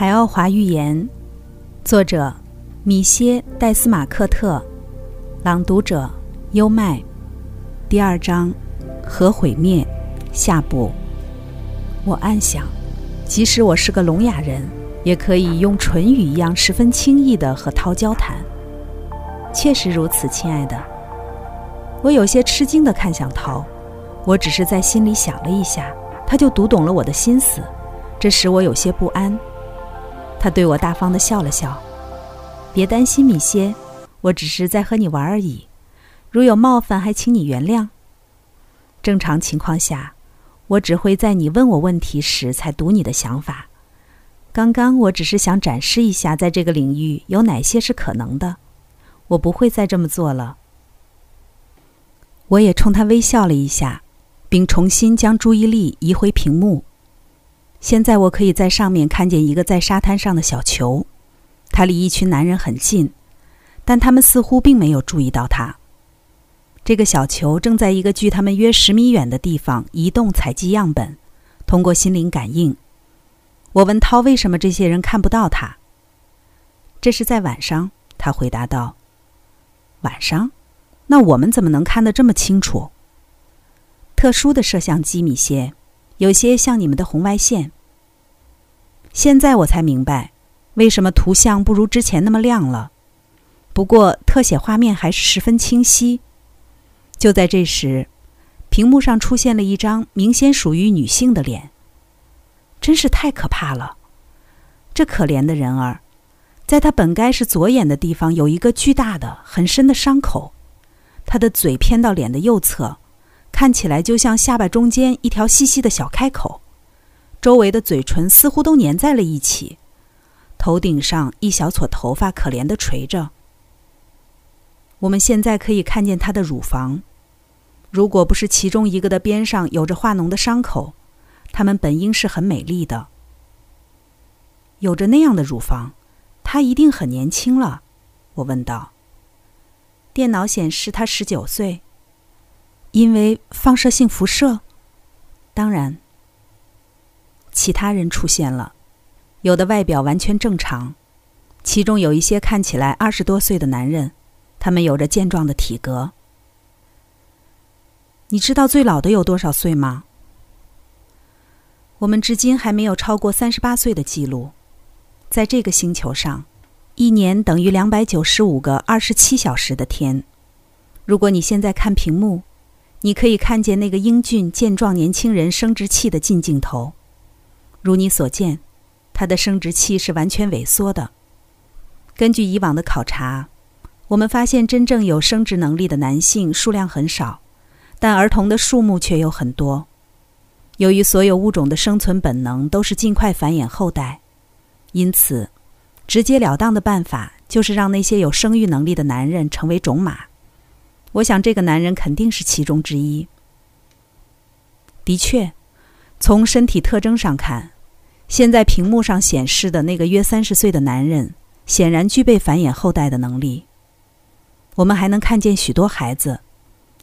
海奥华寓言，作者米歇·戴斯马克特，朗读者优麦。第二章，核毁灭，下部。我暗想，即使我是个聋哑人，也可以用唇语一样十分轻易地和涛交谈。确实如此，亲爱的。我有些吃惊地看向涛，我只是在心里想了一下，他就读懂了我的心思，这使我有些不安。他对我大方地笑了笑，“别担心，米歇，我只是在和你玩而已。如有冒犯，还请你原谅。正常情况下，我只会在你问我问题时才读你的想法。刚刚我只是想展示一下，在这个领域有哪些是可能的。我不会再这么做了。”我也冲他微笑了一下，并重新将注意力移回屏幕。现在我可以在上面看见一个在沙滩上的小球，它离一群男人很近，但他们似乎并没有注意到它。这个小球正在一个距他们约十米远的地方移动，采集样本，通过心灵感应。我问涛为什么这些人看不到他。这是在晚上，他回答道。晚上，那我们怎么能看得这么清楚？特殊的摄像机，米歇。有些像你们的红外线。现在我才明白，为什么图像不如之前那么亮了。不过特写画面还是十分清晰。就在这时，屏幕上出现了一张明显属于女性的脸。真是太可怕了！这可怜的人儿，在他本该是左眼的地方有一个巨大的、很深的伤口。他的嘴偏到脸的右侧。看起来就像下巴中间一条细细的小开口，周围的嘴唇似乎都粘在了一起，头顶上一小撮头发可怜的垂着。我们现在可以看见她的乳房，如果不是其中一个的边上有着化脓的伤口，它们本应是很美丽的。有着那样的乳房，她一定很年轻了。我问道。电脑显示她十九岁。因为放射性辐射，当然，其他人出现了，有的外表完全正常，其中有一些看起来二十多岁的男人，他们有着健壮的体格。你知道最老的有多少岁吗？我们至今还没有超过三十八岁的记录，在这个星球上，一年等于两百九十五个二十七小时的天。如果你现在看屏幕。你可以看见那个英俊健壮年轻人生殖器的近镜头，如你所见，他的生殖器是完全萎缩的。根据以往的考察，我们发现真正有生殖能力的男性数量很少，但儿童的数目却有很多。由于所有物种的生存本能都是尽快繁衍后代，因此，直截了当的办法就是让那些有生育能力的男人成为种马。我想，这个男人肯定是其中之一。的确，从身体特征上看，现在屏幕上显示的那个约三十岁的男人，显然具备繁衍后代的能力。我们还能看见许多孩子，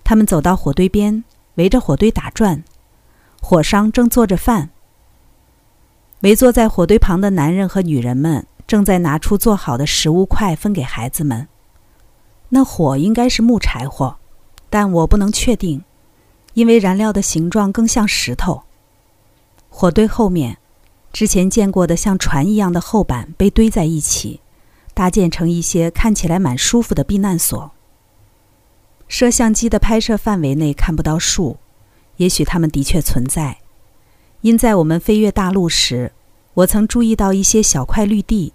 他们走到火堆边，围着火堆打转。火上正做着饭。围坐在火堆旁的男人和女人们，正在拿出做好的食物块分给孩子们。那火应该是木柴火，但我不能确定，因为燃料的形状更像石头。火堆后面，之前见过的像船一样的厚板被堆在一起，搭建成一些看起来蛮舒服的避难所。摄像机的拍摄范围内看不到树，也许它们的确存在，因在我们飞越大陆时，我曾注意到一些小块绿地。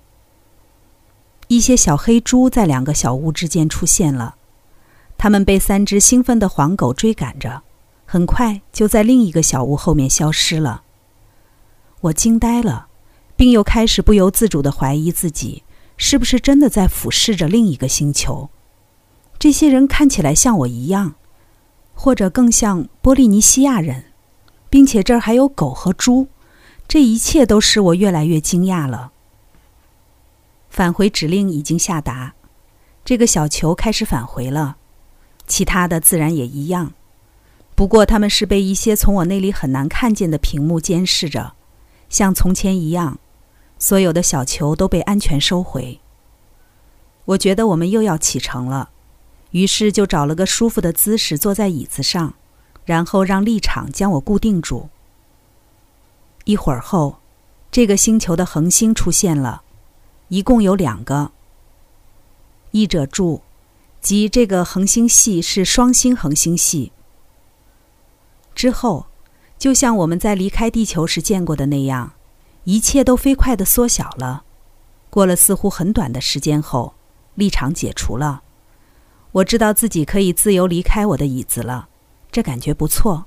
一些小黑猪在两个小屋之间出现了，它们被三只兴奋的黄狗追赶着，很快就在另一个小屋后面消失了。我惊呆了，并又开始不由自主地怀疑自己是不是真的在俯视着另一个星球。这些人看起来像我一样，或者更像波利尼西亚人，并且这儿还有狗和猪。这一切都使我越来越惊讶了。返回指令已经下达，这个小球开始返回了，其他的自然也一样。不过他们是被一些从我那里很难看见的屏幕监视着，像从前一样，所有的小球都被安全收回。我觉得我们又要启程了，于是就找了个舒服的姿势坐在椅子上，然后让立场将我固定住。一会儿后，这个星球的恒星出现了，一共有两个。译者注：即这个恒星系是双星恒星系。之后，就像我们在离开地球时见过的那样，一切都飞快的缩小了。过了似乎很短的时间后，立场解除了，我知道自己可以自由离开我的椅子了，这感觉不错。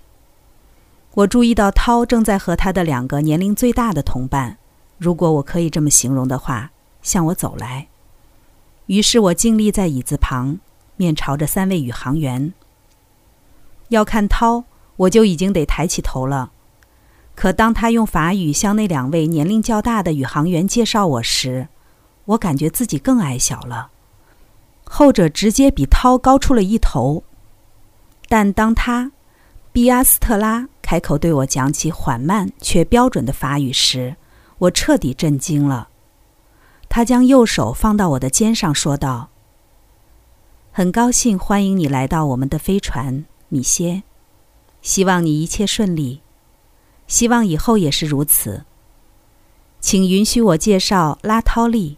我注意到涛正在和他的两个年龄最大的同伴，如果我可以这么形容的话，向我走来。于是我静立在椅子旁，面朝着三位宇航员。要看涛，我就已经得抬起头了。可当他用法语向那两位年龄较大的宇航员介绍我时，我感觉自己更矮小了。后者直接比涛高出了一头，但当他。比阿斯特拉开口对我讲起缓慢却标准的法语时，我彻底震惊了。他将右手放到我的肩上，说道：“很高兴欢迎你来到我们的飞船，米歇。希望你一切顺利，希望以后也是如此。请允许我介绍拉涛利，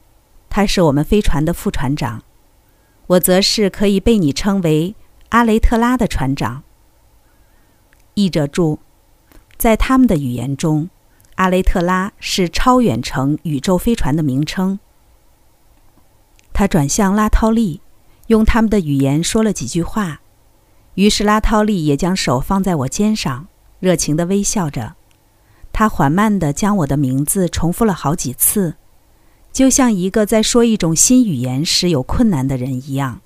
他是我们飞船的副船长，我则是可以被你称为阿雷特拉的船长。”译者注：在他们的语言中，阿雷特拉是超远程宇宙飞船的名称。他转向拉涛利，用他们的语言说了几句话，于是拉涛利也将手放在我肩上，热情地微笑着。他缓慢地将我的名字重复了好几次，就像一个在说一种新语言时有困难的人一样。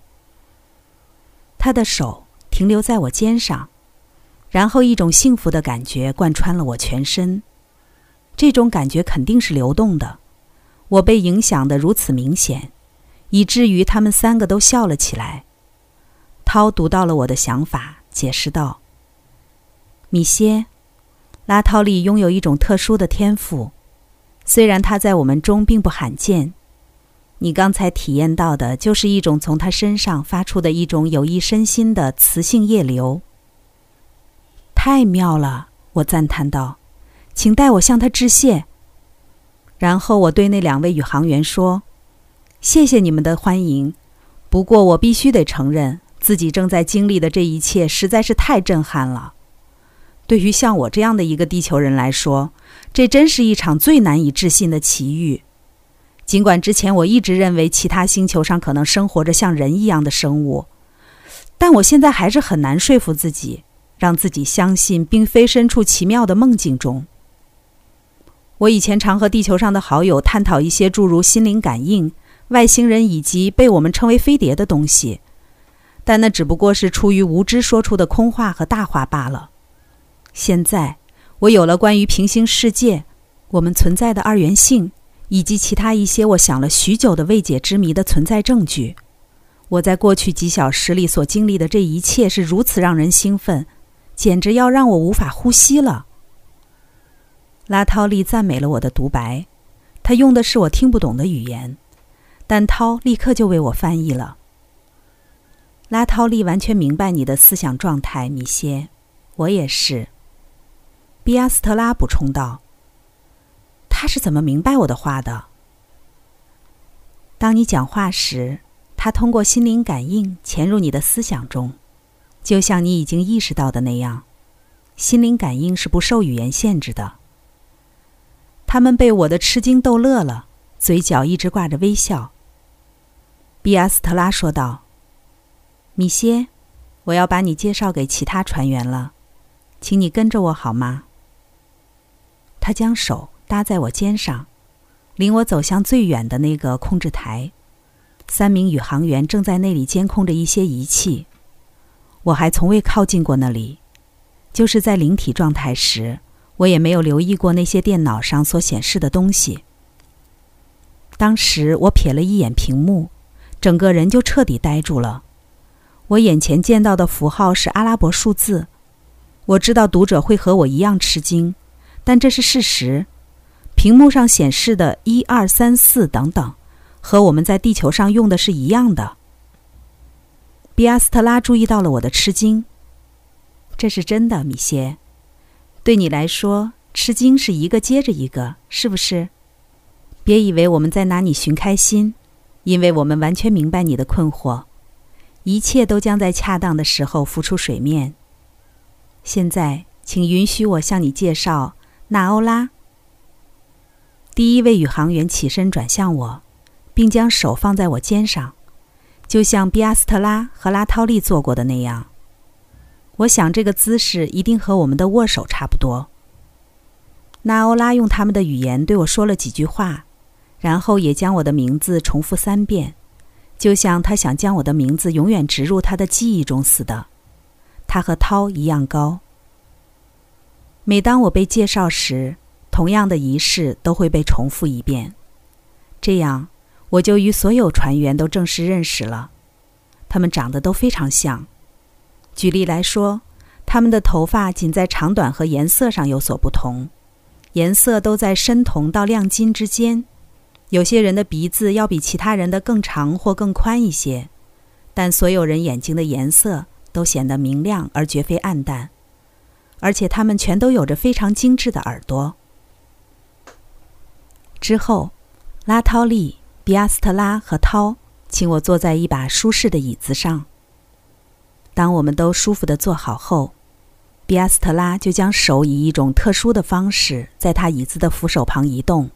他的手停留在我肩上。然后，一种幸福的感觉贯穿了我全身。这种感觉肯定是流动的。我被影响得如此明显，以至于他们三个都笑了起来。涛读到了我的想法，解释道：“米歇，拉涛利拥有一种特殊的天赋，虽然他在我们中并不罕见。你刚才体验到的就是一种从他身上发出的一种有益身心的磁性液流。”太妙了，我赞叹道：“请代我向他致谢。”然后我对那两位宇航员说：“谢谢你们的欢迎，不过我必须得承认，自己正在经历的这一切实在是太震撼了。对于像我这样的一个地球人来说，这真是一场最难以置信的奇遇。尽管之前我一直认为其他星球上可能生活着像人一样的生物，但我现在还是很难说服自己。”让自己相信，并非身处奇妙的梦境中。我以前常和地球上的好友探讨一些诸如心灵感应、外星人以及被我们称为飞碟的东西，但那只不过是出于无知说出的空话和大话罢了。现在，我有了关于平行世界、我们存在的二元性以及其他一些我想了许久的未解之谜的存在证据。我在过去几小时里所经历的这一切是如此让人兴奋。简直要让我无法呼吸了。拉涛利赞美了我的独白，他用的是我听不懂的语言，但涛立刻就为我翻译了。拉涛利完全明白你的思想状态，米歇，我也是。比亚斯特拉补充道：“他是怎么明白我的话的？当你讲话时，他通过心灵感应潜入你的思想中。”就像你已经意识到的那样，心灵感应是不受语言限制的。他们被我的吃惊逗乐了，嘴角一直挂着微笑。比亚斯特拉说道：“米歇，我要把你介绍给其他船员了，请你跟着我好吗？”他将手搭在我肩上，领我走向最远的那个控制台。三名宇航员正在那里监控着一些仪器。我还从未靠近过那里，就是在灵体状态时，我也没有留意过那些电脑上所显示的东西。当时我瞥了一眼屏幕，整个人就彻底呆住了。我眼前见到的符号是阿拉伯数字，我知道读者会和我一样吃惊，但这是事实。屏幕上显示的一二三四等等，和我们在地球上用的是一样的。比阿斯特拉注意到了我的吃惊。这是真的，米歇。对你来说，吃惊是一个接着一个，是不是？别以为我们在拿你寻开心，因为我们完全明白你的困惑。一切都将在恰当的时候浮出水面。现在，请允许我向你介绍纳欧拉。第一位宇航员起身转向我，并将手放在我肩上，就像比阿斯特拉和拉涛利做过的那样。我想这个姿势一定和我们的握手差不多。纳欧拉用他们的语言对我说了几句话，然后也将我的名字重复三遍，就像他想将我的名字永远植入他的记忆中似的。他和涛一样高。每当我被介绍时，同样的仪式都会被重复一遍，这样我就与所有船员都正式认识了。他们长得都非常像。举例来说，他们的头发仅在长短和颜色上有所不同，颜色都在深铜到亮金之间。有些人的鼻子要比其他人的更长或更宽一些，但所有人眼睛的颜色都显得明亮而绝非暗淡，而且他们全都有着非常精致的耳朵。之后，拉涛利、比阿斯特拉和涛请我坐在一把舒适的椅子上。当我们都舒服地坐好后，比阿斯特拉就将手以一种特殊的方式在他椅子的扶手旁移动。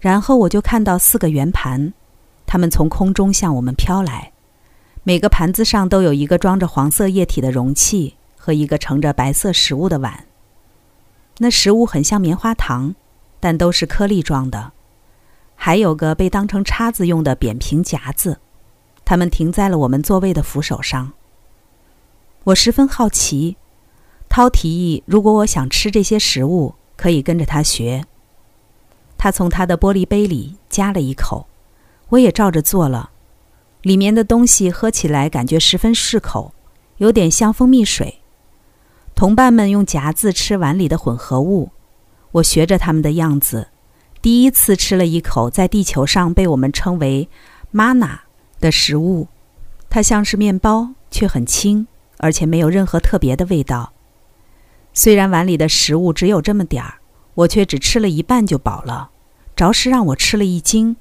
然后我就看到四个圆盘，它们从空中向我们飘来，每个盘子上都有一个装着黄色液体的容器和一个盛着白色食物的碗。那食物很像棉花糖。但都是颗粒状的，还有个被当成叉子用的扁平夹子，它们停在了我们座位的扶手上。我十分好奇，涛提议，如果我想吃这些食物，可以跟着他学。他从他的玻璃杯里夹了一口，我也照着做了。里面的东西喝起来感觉十分适口，有点像蜂蜜水。同伴们用夹子吃碗里的混合物。我学着他们的样子，第一次吃了一口在地球上被我们称为 “mana” 的食物。它像是面包，却很轻，而且没有任何特别的味道。虽然碗里的食物只有这么点儿，我却只吃了一半就饱了，着实让我吃了一惊。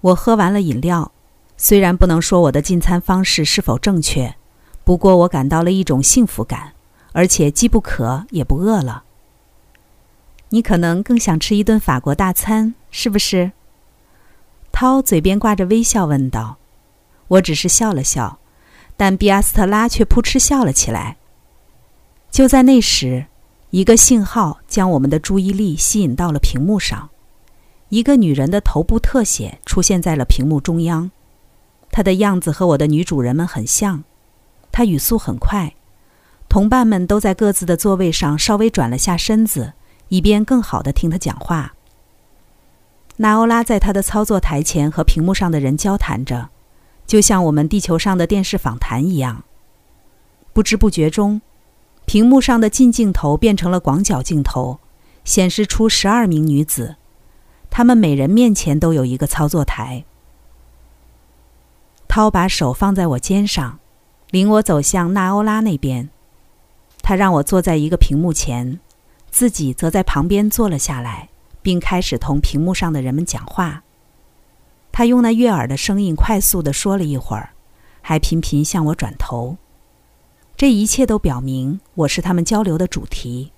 我喝完了饮料，虽然不能说我的进餐方式是否正确，不过我感到了一种幸福感，而且既不渴也不饿了。你可能更想吃一顿法国大餐，是不是？涛嘴边挂着微笑问道。我只是笑了笑，但比阿斯特拉却扑哧笑了起来。就在那时，一个信号将我们的注意力吸引到了屏幕上。一个女人的头部特写出现在了屏幕中央，她的样子和我的女主人们很像。她语速很快，同伴们都在各自的座位上稍微转了下身子。以便更好地听她讲话。纳欧拉在他的操作台前和屏幕上的人交谈着，就像我们地球上的电视访谈一样。不知不觉中，屏幕上的近镜头变成了广角镜头，显示出十二名女子，她们每人面前都有一个操作台。涛把手放在我肩上，领我走向纳欧拉那边。他让我坐在一个屏幕前。自己则在旁边坐了下来，并开始同屏幕上的人们讲话。他用那悦耳的声音快速地说了一会儿，还频频向我转头。这一切都表明我是他们交流的主题。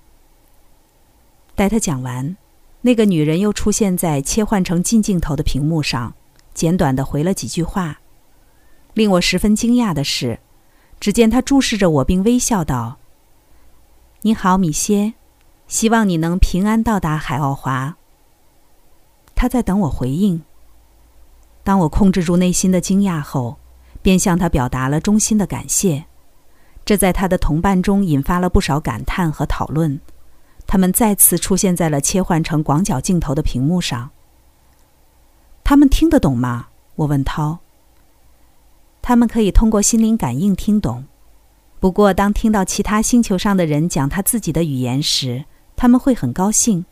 待他讲完，那个女人又出现在切换成近镜头的屏幕上，简短地回了几句话。令我十分惊讶的是，只见她注视着我，并微笑道：“你好，米歇。”希望你能平安到达海奥华。他在等我回应。当我控制住内心的惊讶后，便向他表达了衷心的感谢。这在他的同伴中引发了不少感叹和讨论。他们再次出现在了切换成广角镜头的屏幕上。他们听得懂吗？我问涛。他们可以通过心灵感应听懂，不过当听到其他星球上的人讲他自己的语言时，他们会很高兴，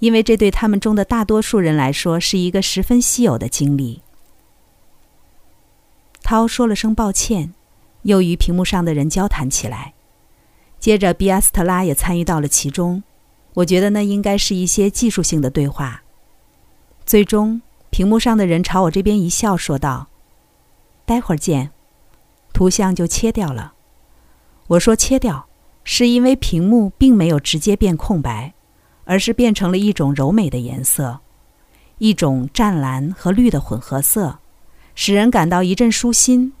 因为这对他们中的大多数人来说是一个十分稀有的经历。涛说了声抱歉，又与屏幕上的人交谈起来。接着，比亚斯特拉也参与到了其中。我觉得那应该是一些技术性的对话。最终，屏幕上的人朝我这边一笑，说道：“待会儿见。”图像就切掉了。我说：“切掉，是因为屏幕并没有直接变空白，而是变成了一种柔美的颜色，一种湛蓝和绿的混合色，使人感到一阵舒心。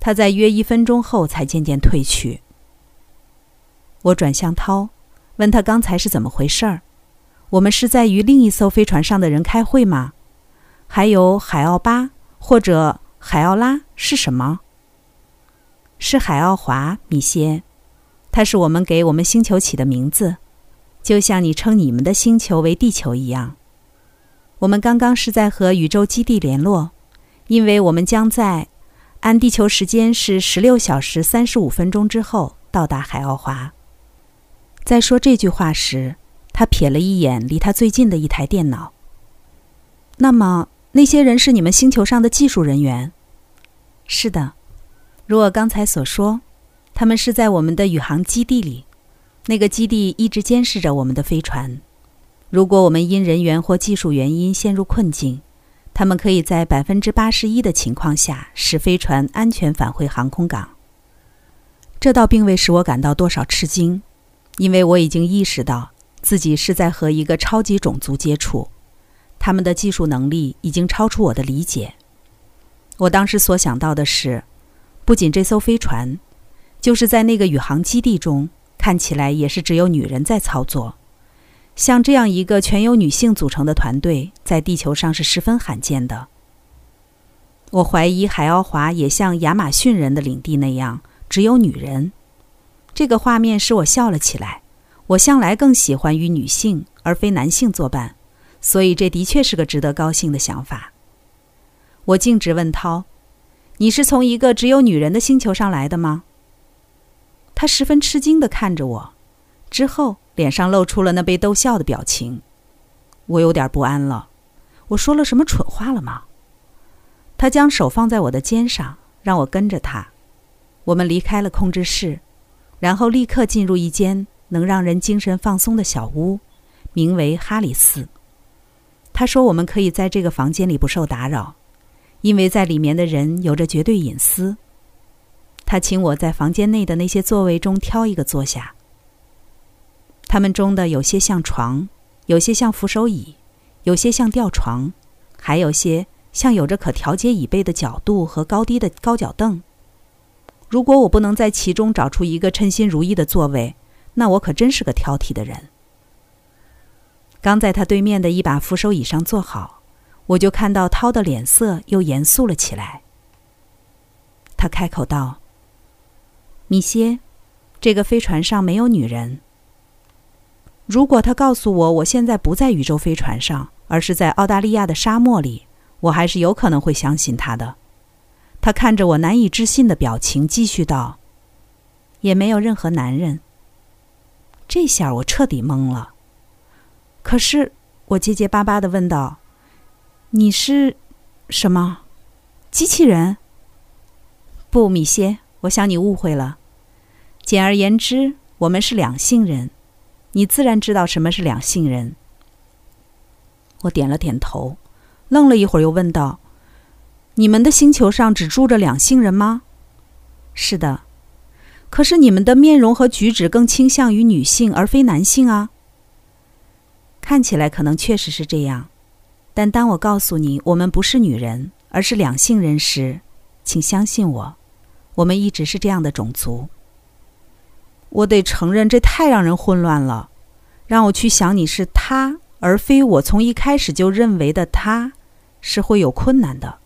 它在约一分钟后才渐渐褪去。”我转向涛，问他刚才是怎么回事儿。我们是在与另一艘飞船上的人开会吗？还有海奥巴或者海奥拉是什么？是海奥华，米歇。它是我们给我们星球起的名字，就像你称你们的星球为地球一样。我们刚刚是在和宇宙基地联络，因为我们将在按地球时间是十六小时三十五分钟之后到达海奥华。在说这句话时。他瞥了一眼离他最近的一台电脑。那么，那些人是你们星球上的技术人员？是的，如我刚才所说，他们是在我们的宇航基地里。那个基地一直监视着我们的飞船。如果我们因人员或技术原因陷入困境，他们可以在百分之八十一的情况下使飞船安全返回航空港。这倒并未使我感到多少吃惊，因为我已经意识到。自己是在和一个超级种族接触，他们的技术能力已经超出我的理解。我当时所想到的是，不仅这艘飞船，就是在那个宇航基地中，看起来也是只有女人在操作。像这样一个全由女性组成的团队，在地球上是十分罕见的。我怀疑海奥华也像亚马逊人的领地那样，只有女人。这个画面使我笑了起来。我向来更喜欢与女性而非男性作伴，所以这的确是个值得高兴的想法。我径直问涛：“你是从一个只有女人的星球上来的吗？”他十分吃惊地看着我，之后脸上露出了那被逗笑的表情。我有点不安了，我说了什么蠢话了吗？他将手放在我的肩上，让我跟着他。我们离开了控制室，然后立刻进入一间。能让人精神放松的小屋，名为哈里斯。他说：“我们可以在这个房间里不受打扰，因为在里面的人有着绝对隐私。”他请我在房间内的那些座位中挑一个坐下。他们中的有些像床，有些像扶手椅，有些像吊床，还有些像有着可调节椅背的角度和高低的高脚凳。如果我不能在其中找出一个称心如意的座位，那我可真是个挑剔的人。刚在他对面的一把扶手椅上坐好，我就看到涛的脸色又严肃了起来。他开口道：“米歇，这个飞船上没有女人。如果他告诉我我现在不在宇宙飞船上，而是在澳大利亚的沙漠里，我还是有可能会相信他的。”他看着我难以置信的表情，继续道：“也没有任何男人。”这下我彻底懵了。可是我结结巴巴的问道：“你是什么？机器人？”不，米歇，我想你误会了。简而言之，我们是两性人。你自然知道什么是两性人。我点了点头，愣了一会儿，又问道：“你们的星球上只住着两性人吗？”“是的。”可是你们的面容和举止更倾向于女性而非男性啊。看起来可能确实是这样，但当我告诉你我们不是女人，而是两性人时，请相信我，我们一直是这样的种族。我得承认，这太让人混乱了。让我去想你是他，而非我从一开始就认为的他，是会有困难的。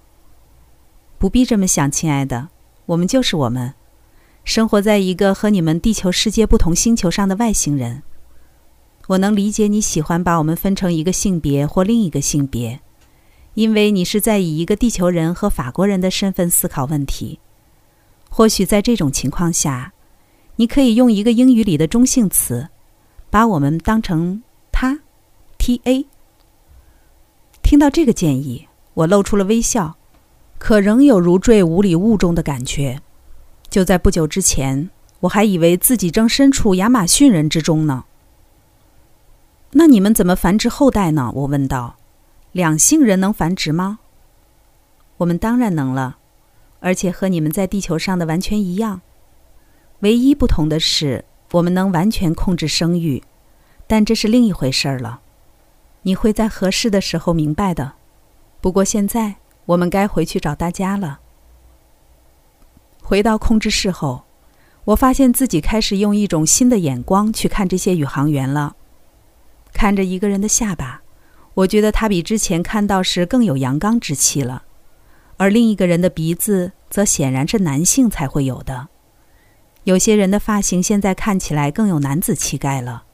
不必这么想，亲爱的，我们就是我们。生活在一个和你们地球世界不同星球上的外星人，我能理解你喜欢把我们分成一个性别或另一个性别，因为你是在以一个地球人和法国人的身份思考问题。或许在这种情况下，你可以用一个英语里的中性词，把我们当成他、T.A。听到这个建议，我露出了微笑，可仍有如坠五里雾中的感觉。就在不久之前，我还以为自己正身处亚马逊人之中呢。那你们怎么繁殖后代呢？我问道。两性人能繁殖吗？我们当然能了，而且和你们在地球上的完全一样。唯一不同的是，我们能完全控制生育，但这是另一回事儿了。你会在合适的时候明白的。不过现在，我们该回去找大家了。回到控制室后，我发现自己开始用一种新的眼光去看这些宇航员了。看着一个人的下巴，我觉得他比之前看到时更有阳刚之气了，而另一个人的鼻子则显然是男性才会有的。有些人的发型现在看起来更有男子气概了。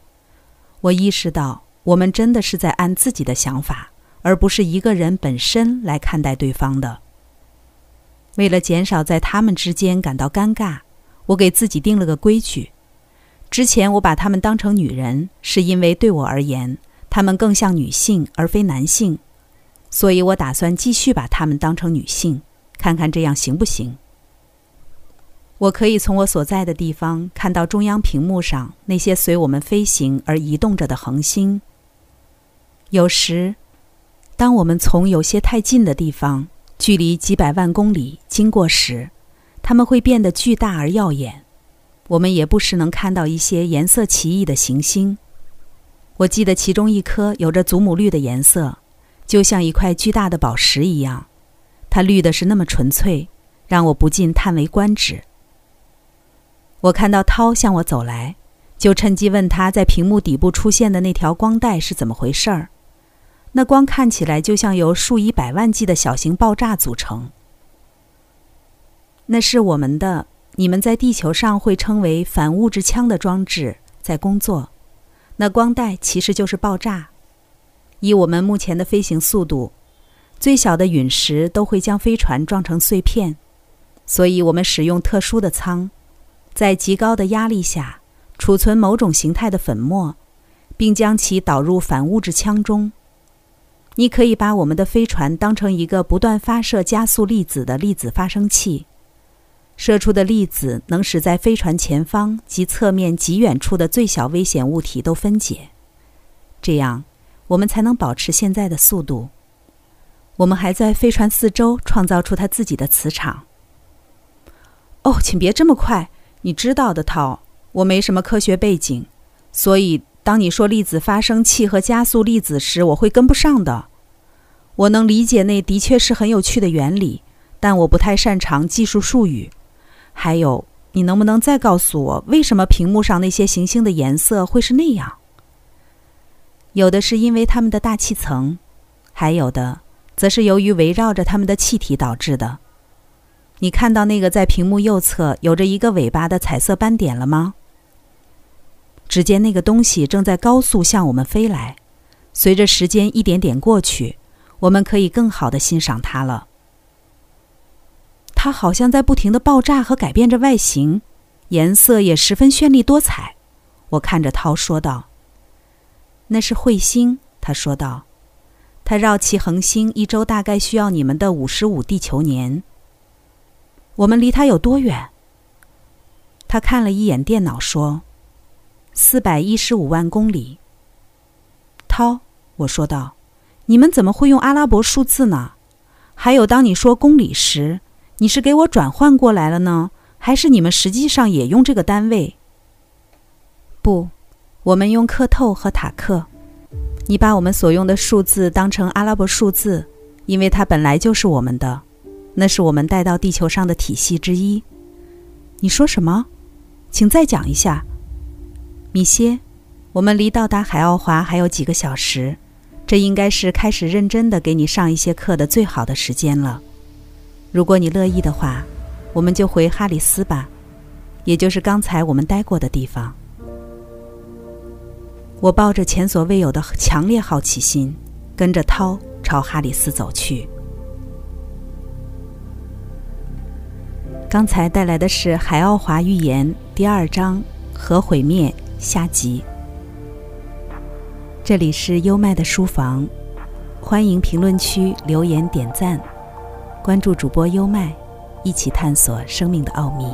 我意识到，我们真的是在按自己的想法，而不是一个人本身来看待对方的。为了减少在他们之间感到尴尬，我给自己定了个规矩。之前我把他们当成女人，是因为对我而言，他们更像女性而非男性，所以我打算继续把他们当成女性，看看这样行不行。我可以从我所在的地方看到中央屏幕上那些随我们飞行而移动着的恒星。有时，当我们从有些太近的地方，距离几百万公里经过时，它们会变得巨大而耀眼。我们也不时能看到一些颜色奇异的行星。我记得其中一颗有着祖母绿的颜色，就像一块巨大的宝石一样。它绿的是那么纯粹，让我不禁叹为观止。我看到涛向我走来，就趁机问他在屏幕底部出现的那条光带是怎么回事儿。那光看起来就像由数以百万计的小型爆炸组成。那是我们的。你们在地球上会称为反物质枪的装置在工作，那光带其实就是爆炸。以我们目前的飞行速度，最小的陨石都会将飞船撞成碎片，所以我们使用特殊的舱，在极高的压力下储存某种形态的粉末，并将其导入反物质腔中。你可以把我们的飞船当成一个不断发射加速粒子的粒子发生器。射出的粒子能使在飞船前方及侧面极远处的最小危险物体都分解，这样我们才能保持现在的速度。我们还在飞船四周创造出它自己的磁场。哦，请别这么快，你知道的，涛，我没什么科学背景，所以当你说粒子发生器和加速粒子时，我会跟不上的。我能理解那的确是很有趣的原理，但我不太擅长技术术语。还有，你能不能再告诉我，为什么屏幕上那些行星的颜色会是那样？有的是因为它们的大气层，还有的则是由于围绕着它们的气体导致的。你看到那个在屏幕右侧有着一个尾巴的彩色斑点了吗？只见那个东西正在高速向我们飞来，随着时间一点点过去，我们可以更好的欣赏它了。它好像在不停的爆炸和改变着外形，颜色也十分绚丽多彩。我看着涛说道：“那是彗星。”他说道：“它绕其恒星一周大概需要你们的五十五地球年。我们离它有多远？”他看了一眼电脑说：“四百一十五万公里。”涛，我说道：“你们怎么会用阿拉伯数字呢？还有，当你说公里时。”你是给我转换过来了呢，还是你们实际上也用这个单位？不，我们用克透和塔克。你把我们所用的数字当成阿拉伯数字，因为它本来就是我们的，那是我们带到地球上的体系之一。你说什么？请再讲一下，米歇。我们离到达海奥华还有几个小时，这应该是开始认真的给你上一些课的最好的时间了。如果你乐意的话，我们就回哈里斯吧，也就是刚才我们待过的地方。我抱着前所未有的强烈好奇心，跟着涛朝哈里斯走去。刚才带来的是《海奥华预言》第二章“核毁灭”下集。这里是优麦的书房，欢迎评论区留言点赞，关注主播优麦，一起探索生命的奥秘。